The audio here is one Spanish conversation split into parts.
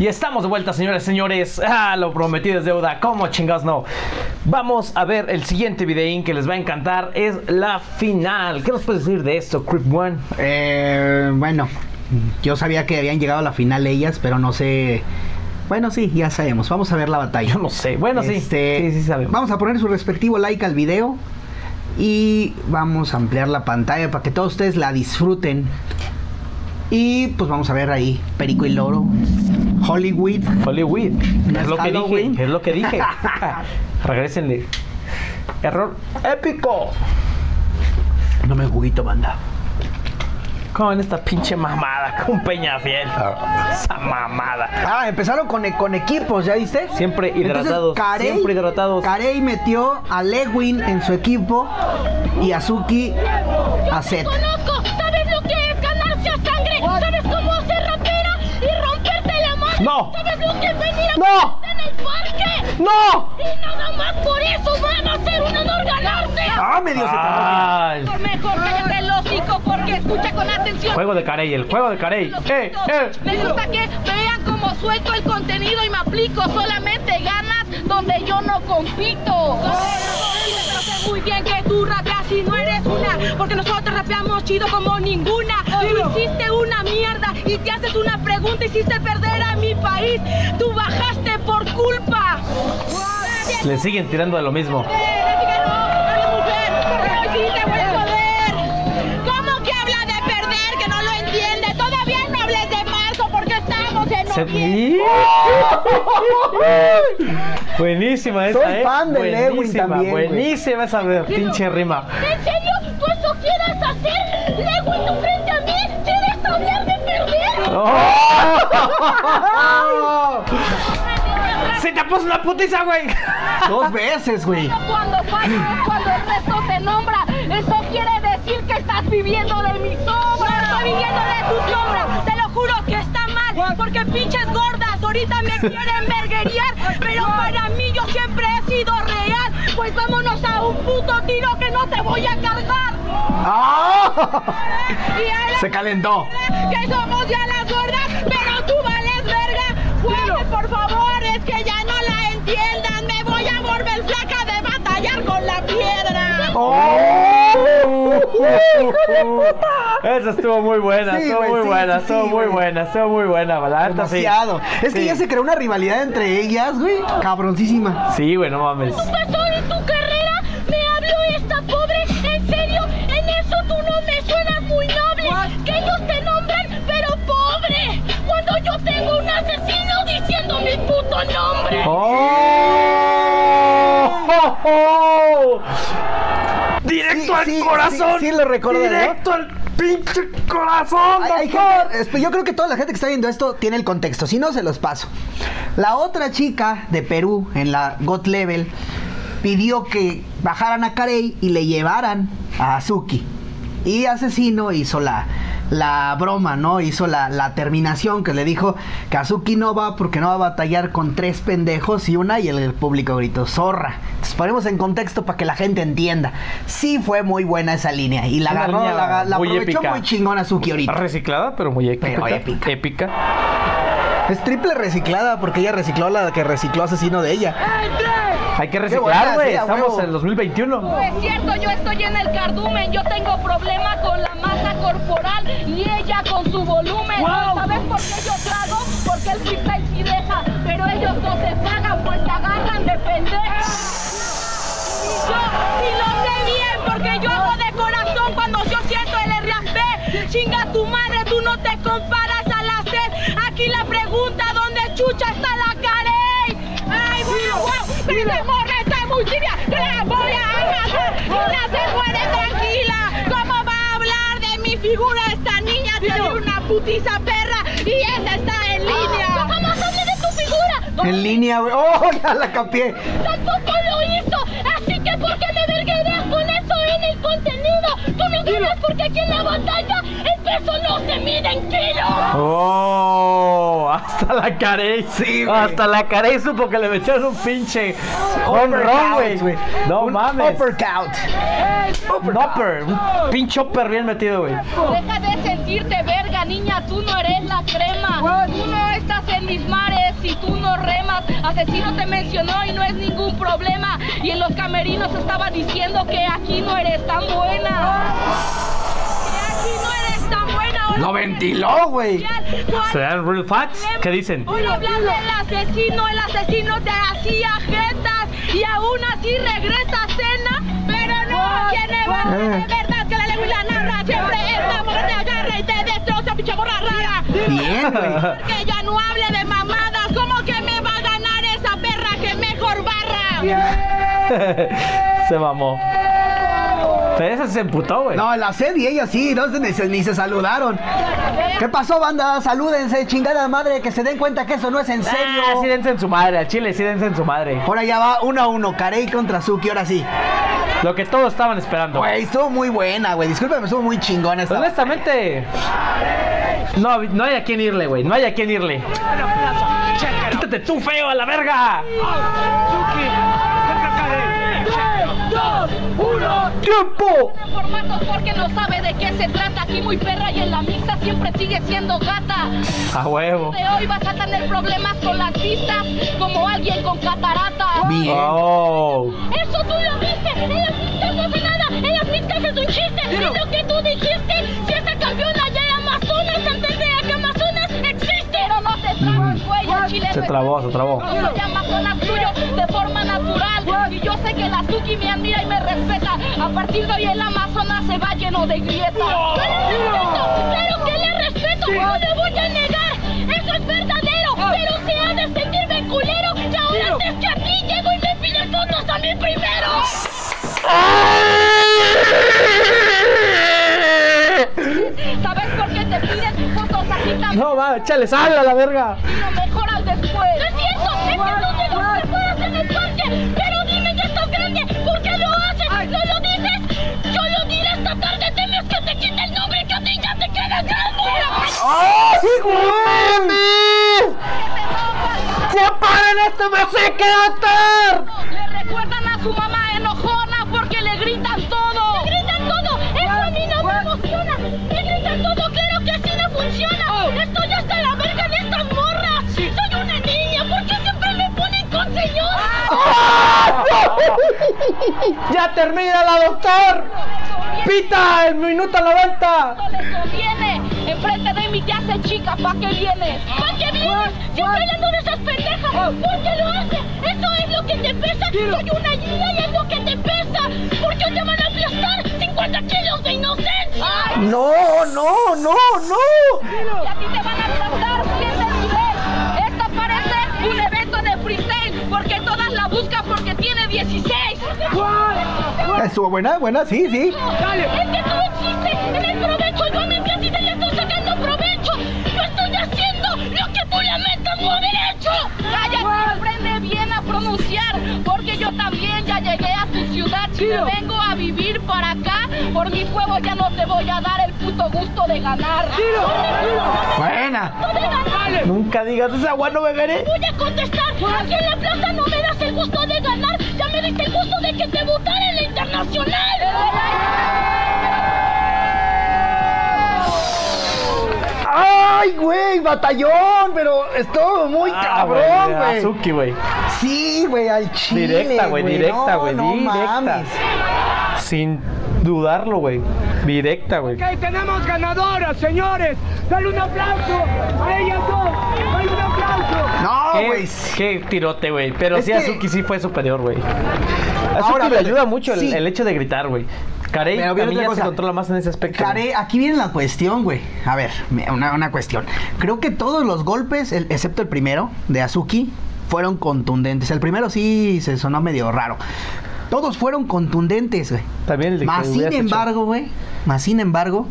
Y estamos de vuelta, señores, señores. Ah, lo prometido es deuda. ¿Cómo chingados no? Vamos a ver el siguiente videín que les va a encantar. Es la final. ¿Qué nos puedes decir de esto, Creep One? Eh, bueno, yo sabía que habían llegado a la final ellas, pero no sé. Bueno, sí, ya sabemos. Vamos a ver la batalla. Yo no sé. Bueno, sí. Este, Sí, sí sabemos. Vamos a poner su respectivo like al video y vamos a ampliar la pantalla para que todos ustedes la disfruten. Y pues vamos a ver ahí Perico y Loro, Hollywood. Hollywood. ¿No Es lo que dije. Es lo que dije. Regrésenle. Error épico. No me juguito, banda. Con esta pinche mamada. Con Peñafiel. Esa mamada. Ah, empezaron con, con equipos, ¿ya viste? Siempre hidratados. Entonces, Carey, siempre hidratados. Carey metió a Lewin en su equipo y Azuki a Seth. No. ¿Sabes lo que es venir a No. pelearte en el parque? ¡No! Y nada más por eso van a ser un honor ganarte. Ah, medio se. Ay. Mejor, mejor cállate el hocico porque escucha con atención. Juego de Carey, el juego de Carey. ¡Eh, eh! Me gusta que vean cómo suelto el contenido y me aplico. Solamente ganas donde yo no compito. Pero sé muy bien que tú rapeas y no eres una. Porque nosotros rapeamos chido como ninguna. Hiciste una mierda y te haces una pregunta. Hiciste perder a mi país. Tú bajaste por culpa. Le siguen tirando de lo mismo. ¿Cómo que habla de perder? Que no lo entiende. Todavía no hables de marzo porque estamos en Se- noviembre. Buenísima esa, Soy ¿eh? fan de Lewin Buenísima, también. Buenísima esa pinche rima. ¿En serio? ¿Tú eso quieres hacer? Lewin, ¡Oh! ¡Se te puso una putiza, güey! Dos veces, güey. Cuando fallas es cuando el resto te nombra. Eso quiere decir que estás viviendo de mi sombra. Estoy viviendo de tu sombra. Te lo juro que está mal. Porque pinches gordas ahorita me quieren verguerear. Pero para mí yo siempre he sido real. Pues vámonos a un puto tiro que no te voy a cargar. ¡Ah! Se calentó. que somos ya las gordas, pero tú vales verga. Juegue, por favor, es que ya no la entiendan. Me voy a volver flaca de batallar con la piedra. Esa estuvo muy buena, Sí, estuvo güey, muy sí, buena, sí, estuvo sí, muy buena, estuvo muy buena, la neta, sí. Demasiado. Es que Sí. ya se creó una rivalidad entre ellas, güey. Cabroncísima. Sí, güey, no mames. pasó en tu nombre. ¡Oh! ¡Oh! ¡Oh! ¡Directo Sí, al sí, corazón! sí, sí lo recuerdo, ¿no? ¡Directo al pinche corazón, Hay- gente- esp- yo creo que toda la gente que está viendo esto tiene el contexto. Si no, se los paso. La otra chica de Perú en la God Level pidió que bajaran a Carey y le llevaran a Azuki. Y Asesino hizo la, la broma, ¿no? Hizo la, la terminación que le dijo que Azuki no va porque no va a batallar con tres pendejos y una y el, el público gritó zorra. Entonces ponemos en contexto para que la gente entienda. Sí fue muy buena esa línea y la agarró, la, la muy aprovechó épica. muy chingón Azuki ahorita. Reciclada, pero muy épica. Pero épica. Épica. Es triple reciclada porque ella recicló la que recicló asesino de ella. Hay que reciclar, güey. sí, Estamos huevo. en 2021. No es cierto, yo estoy en el cardumen, yo tengo problema con la masa corporal y ella con su volumen. ¿Sabes por qué yo trago? Porque el freestyle sí deja, pero ellos no se pagan, pues se agarran de pendeja. Y yo, y lo sé bien, porque yo hago de corazón cuando yo siento el RAP. Chinga tu madre, tú no te comparas figura esta niña? Tiene una putiza perra y esa está en línea. ¿Cómo hable de tu figura? En línea, güey. ¡Oh, ya la capié! Tampoco lo hizo, así que ¿por qué me verguereas con eso en el contenido? Tú no ganas porque aquí en la batalla el peso no se mide en kilos. ¡Oh! Hasta la Carey. Sí, güey. Hasta la Carey supo que le metieron un pinche Uppercut, güey. No Un mames. Uppercut. Un upper. Un pinche upper bien metido, güey. Deja de sentirte verga, niña, tú no eres la crema. Tú no estás en mis mares y tú no remas. Asesino te mencionó y no es ningún problema. Y en los camerinos estaba diciendo que aquí no eres tan buena. Lo ventiló, güey. ¿Se dan real facts? ¿Qué dicen? Hoy hablas del asesino, el asesino te hacía jetas y aún así regresa a cena, pero no tiene barra de verdad que la lengua y la narra siempre esta mujer te agarra y te destroza, pinche morra rara. Bien, güey. Que ya no hable de mamadas, como que me va a ganar esa perra que mejor barra. se mamó. Pero ese se emputó, güey. No, la sed y ella sí, no se, ni, se, ni se saludaron. ¿Qué pasó, banda? Salúdense, chingada madre, que se den cuenta que eso no es en serio. Ah, sí dense en su madre, al chile sí dense en su madre. Ahora ya va uno a uno, Carey contra Suki, ahora sí. Lo que todos estaban esperando. Güey, estuvo muy buena, güey. Discúlpame, estuvo muy chingona esta. Honestamente, no, no hay a quién irle, güey. No hay a quién irle. Quítate tú, feo, a la verga. ¡Tiempo! Formatos porque no sabe de qué se trata, aquí muy perra y en la misa siempre sigue siendo gata. A huevo. De hoy vas a tener problemas con las vistas, como alguien con catarata. Bien. Oh. Eso tú lo viste, en las pistas no hace nada, en las pistas es un chiste. Y lo que tú dijiste, si esa campeona ya era Amazonas, antes de que Amazonas existe. Pero no te trabas, güey, el chile Se no es trabó, se trabó. Y yo sé que la Suki me admira y me respeta A partir de hoy el Amazonas se va lleno de grietas ¡Yo le respeto! ¡Claro que le respeto! ¡No le voy a negar! ¡Eso es verdadero! Pero se ha de sentirme culero Y ahora antes que a ti llego y me pide fotos a mí primero ¿Sabes por qué te piden fotos así tan No, va, échale sal a la verga. y lo mejoras ¡Oh, sí, güey! ¡Ya paren esto, me sé que atar! Le recuerdan a su mamá enojona porque le gritan todo. ¡Le gritan todo! ¡Eso a mí no me emociona! ¡Le gritan todo! ¡Claro que así no funciona! ¡Estoy hasta la verga de estas morras! ¡Soy una niña! ¿Por qué siempre me ponen con señora? ¡Ya termina la doctor! ¡Pita! ¡El minuto 90! No les conviene. Enfrente de mí te hace chica, ¿pa' qué vienes? ¿Pa' qué vienes? Si estoy hablando de esas pendejas, ¿por qué lo haces? Eso es lo que te pesa. Soy una niña y es lo que te pesa. ¿Por qué te van a aplastar 50 kilos de inocencia? No, no, no, no. Y a ti te van a aplastar 100 de nivel. Esto parece un evento de freestyle porque todas la buscan porque tiene 16. Estuvo buena, buena, sí, sí. Es llegué a tu ciudad. Si me vengo a vivir para acá, por mis huevos ya no te voy a dar el puto gusto de ganar. Buena. de ganar. Nunca digas esa agua no beberé. Voy a contestar. Aquí en la plaza no me das el gusto de ganar. Ya me diste el gusto de que te votara en la internacional. ¡Ay, güey! ¡Batallón! Pero estuvo muy Ah, cabrón, güey. Azuki, güey. Sí, güey, al chile. Directa, güey, directa, güey, no directa. mames. Sin dudarlo, güey. Directa, güey. Ok, tenemos ganadoras, señores. Dale un aplauso a ellas dos. Dale un aplauso. No, ¿Qué, güey. qué tirote, güey. Pero Es sí, que- Azuki sí fue superior, güey. Azuki Ahora, le ayuda mucho el hecho de gritar, güey. Carey Pero viene otra se controla más en ese aspecto. Care, aquí viene la cuestión, güey. A ver, una, una cuestión. Creo que todos los golpes, el- excepto el primero, de Azuki, fueron contundentes. El primero sí se sonó medio raro. Todos fueron contundentes, güey. También el de Más sin embargo, güey. Más sin embargo,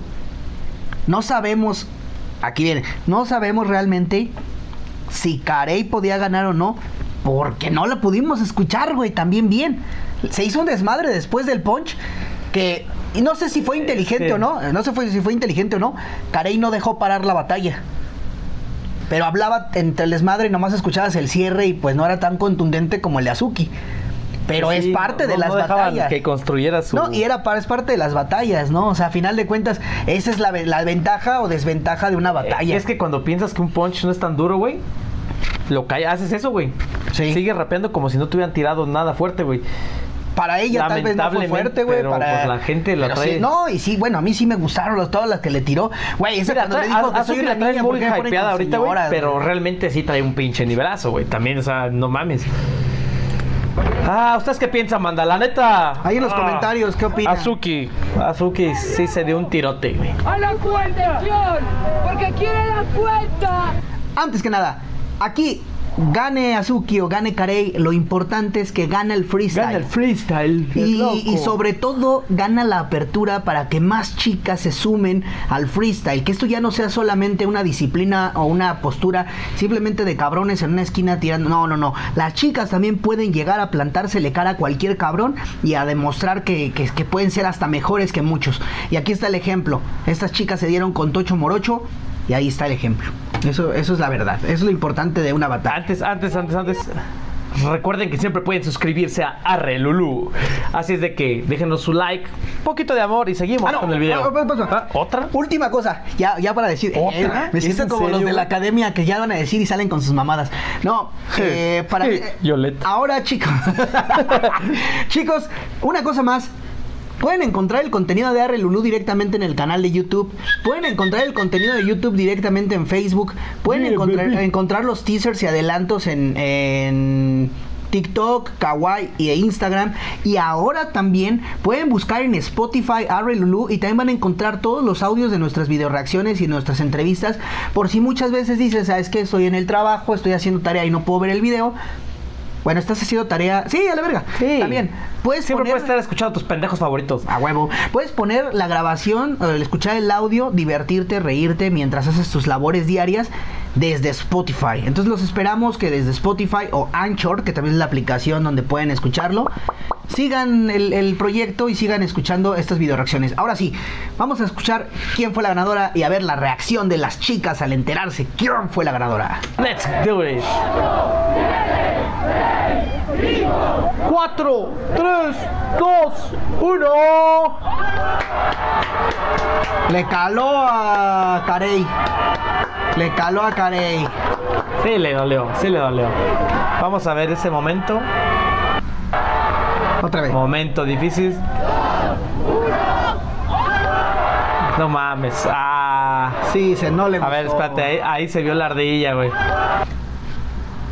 no sabemos. Aquí viene. No sabemos realmente si Carey podía ganar o no. Porque no la pudimos escuchar, güey, también bien. Se hizo un desmadre después del punch. Que. Y no sé si fue inteligente sí. o no. No sé si fue inteligente o no. Carey no dejó parar la batalla. pero hablaba entre el desmadre y nomás escuchabas el cierre y pues no era tan contundente como el de Azuki. Pero es parte no- de las no batallas. que construyera su... No, y era es parte de las batallas, ¿no? O sea, a final de cuentas, esa es la, ve- la ventaja o desventaja de una batalla. Eh, Es que cuando piensas que un punch no es tan duro, güey, lo cae, haces eso, güey. Sí. Sigue rapeando como si no te hubieran tirado nada fuerte, güey. Para ella tal vez no fue fuerte, güey. pero, Para pues, la gente lo Pero trae. sí, no, y sí, bueno, a mí sí me gustaron los, todas las que le tiró. Güey, esa Mira, cuando le trae- dijo a- que Azuki soy la una trae niña, muy ¿por qué me ponen hypeada ahorita, güey, pero realmente sí trae un pinche nivelazo, güey. También, o sea, no mames. Ah, ¿ustedes qué piensan, manda? La neta. Ahí en los Ah, comentarios, ¿qué opinan? Azuki. Azuki sí se dio un tirote, güey. ¡A la cuenta! ¡Porque quiere la cuenta! Antes que nada, aquí gane Azuki o gane Karei, lo importante es que gana el freestyle. freestyle. Y, y sobre todo gana la apertura para que más chicas se sumen al freestyle. Que esto ya no sea solamente una disciplina o una postura simplemente de cabrones en una esquina tirando. No, no, no. Las chicas también pueden llegar a plantársele cara a cualquier cabrón y a demostrar que, que- que pueden ser hasta mejores que muchos. Y aquí está el ejemplo. Estas chicas se dieron con Tocho Morocho y ahí está el ejemplo. Eso, eso es la verdad. Eso es lo importante de una batalla. Antes, antes, antes, antes. Recuerden que siempre pueden suscribirse a Arre Lulu. Así es de que déjenos su like, poquito de amor y seguimos Ah, no. con el video. Ah, ah, ¿Otra? Última cosa, ya, ya para decir. ¿Otra? eh, me ¿Es siento en como los de la academia que ya van a decir y salen con sus mamadas. No, eh, para. Sí, Yolette. Ahora, chicos. chicos, una cosa más. Pueden encontrar el contenido de Arre Lulú directamente en el canal de YouTube. Pueden encontrar el contenido de YouTube directamente en Facebook. Pueden Yeah, encontrar, los teasers y adelantos en, en TikTok, Kawaii y Instagram. Y ahora también pueden buscar en Spotify Arre Lulú y también van a encontrar todos los audios de nuestras videoreacciones y nuestras entrevistas. Por si muchas veces dices, ¿sabes que Estoy en el trabajo, estoy haciendo tarea y no puedo ver el video. Bueno, estás haciendo tarea. Sí, a la verga. Sí. También. Puedes Siempre poner- puedes estar escuchando tus pendejos favoritos. a huevo. Puedes poner la grabación, escuchar el audio, divertirte, reírte mientras haces tus labores diarias desde Spotify. Entonces los esperamos que desde Spotify o Anchor, que también es la aplicación donde pueden escucharlo, sigan el, el proyecto y sigan escuchando estas videoreacciones. Ahora sí, vamos a escuchar quién fue la ganadora y a ver la reacción de las chicas al enterarse quién fue la ganadora. Let's do it. 4, 3, 2, 1. Le caló a Carey. Le caló a Carey. Sí le dolió, sí le dolió. Vamos a ver ese momento. Otra vez. Momento difícil. No mames. Ah. Sí, se no le A ver, gustó. espérate, ahí, ahí se vio la ardilla, güey.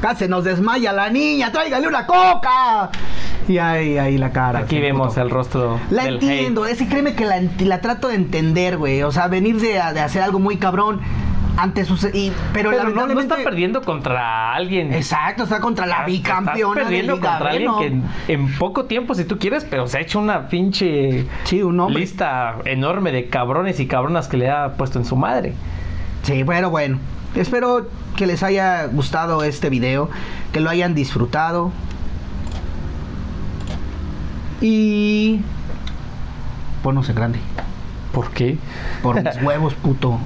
Casi se nos desmaya la niña, tráigale una coca. Y ahí, ahí la cara. Aquí vemos puto. el rostro La del entiendo, hate. ese créeme que la, trato de entender, güey. O sea, venir de, de hacer algo muy cabrón ante sus. Y, pero, Pero no, está perdiendo contra alguien. Exacto, está contra la bicampeona Estás perdiendo de Liga contra alguien que en, en poco tiempo, si tú quieres, pero se ha hecho una pinche Sí, un hombre. lista enorme de cabrones y cabronas que le ha puesto en su madre. Sí, bueno, bueno. Espero que les haya gustado este video, que lo hayan disfrutado. Y. Ponnos en grande. ¿Por qué? Por mis huevos, puto.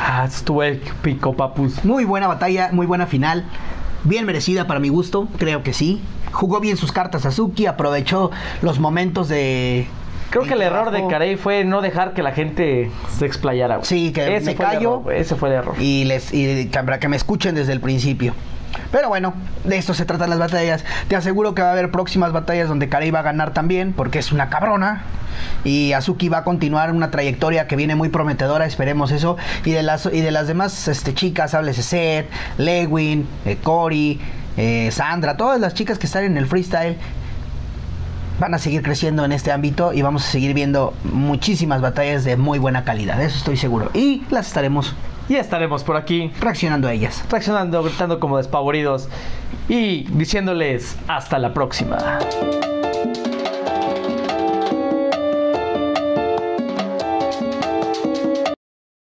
Ah, estuvo épico, papus. Muy buena batalla, muy buena final. Bien merecida para mi gusto, creo que sí. Jugó bien sus cartas Azuki, aprovechó los momentos de. Creo que el error de. Carey fue no dejar que la gente se explayara. güey. Sí, que ese me fue el callo. error, ese fue el error. y les y para que me escuchen desde el principio. Pero bueno, de esto se tratan las batallas. Te aseguro que va a haber próximas batallas donde Karei va a ganar también, porque es una cabrona. Y Azuki va a continuar una trayectoria que viene muy prometedora, esperemos eso. Y de las, y de las demás este, chicas, háblese Seth, Lewin, eh, Cory, eh, Sandra, todas las chicas que están en el freestyle van a seguir creciendo en este ámbito y vamos a seguir viendo muchísimas batallas de muy buena calidad, eso estoy seguro. Y las estaremos Y estaremos por aquí reaccionando a ellas. reaccionando, gritando como despavoridos y diciéndoles hasta la próxima.